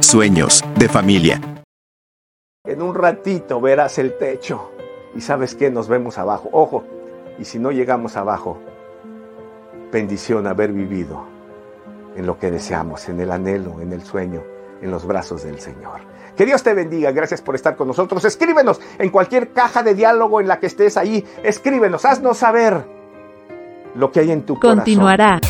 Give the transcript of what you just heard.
Sueños de familia. En un ratito verás el techo. Y sabes que nos vemos abajo. Ojo, y si no llegamos abajo, bendición haber vivido en lo que deseamos, en el anhelo, en el sueño, en los brazos del Señor. Que Dios te bendiga, gracias por estar con nosotros. Escríbenos en cualquier caja de diálogo en la que estés ahí. Escríbenos, haznos saber lo que hay en tu Continuará.